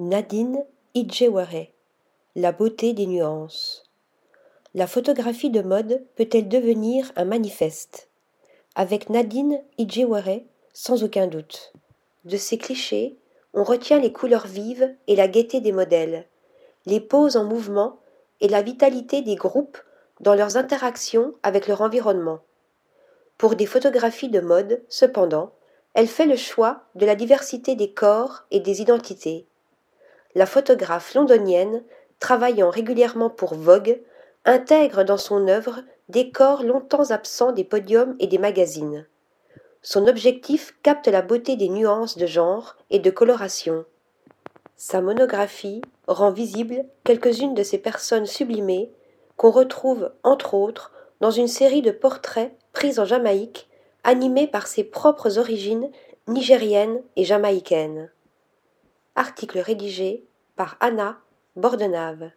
Nadine Idjewere La beauté des nuances. La photographie de mode peut-elle devenir un manifeste? Avec Nadine Idjewere, sans aucun doute. De ces clichés, on retient les couleurs vives et la gaieté des modèles, les poses en mouvement et la vitalité des groupes dans leurs interactions avec leur environnement. Pour des photographies de mode, cependant, elle fait le choix de la diversité des corps et des identités la photographe londonienne, travaillant régulièrement pour Vogue, intègre dans son œuvre des corps longtemps absents des podiums et des magazines. Son objectif capte la beauté des nuances de genre et de coloration. Sa monographie rend visible quelques-unes de ces personnes sublimées qu'on retrouve, entre autres, dans une série de portraits pris en Jamaïque, animés par ses propres origines nigériennes et jamaïcaines. Article rédigé par Anna Bordenave.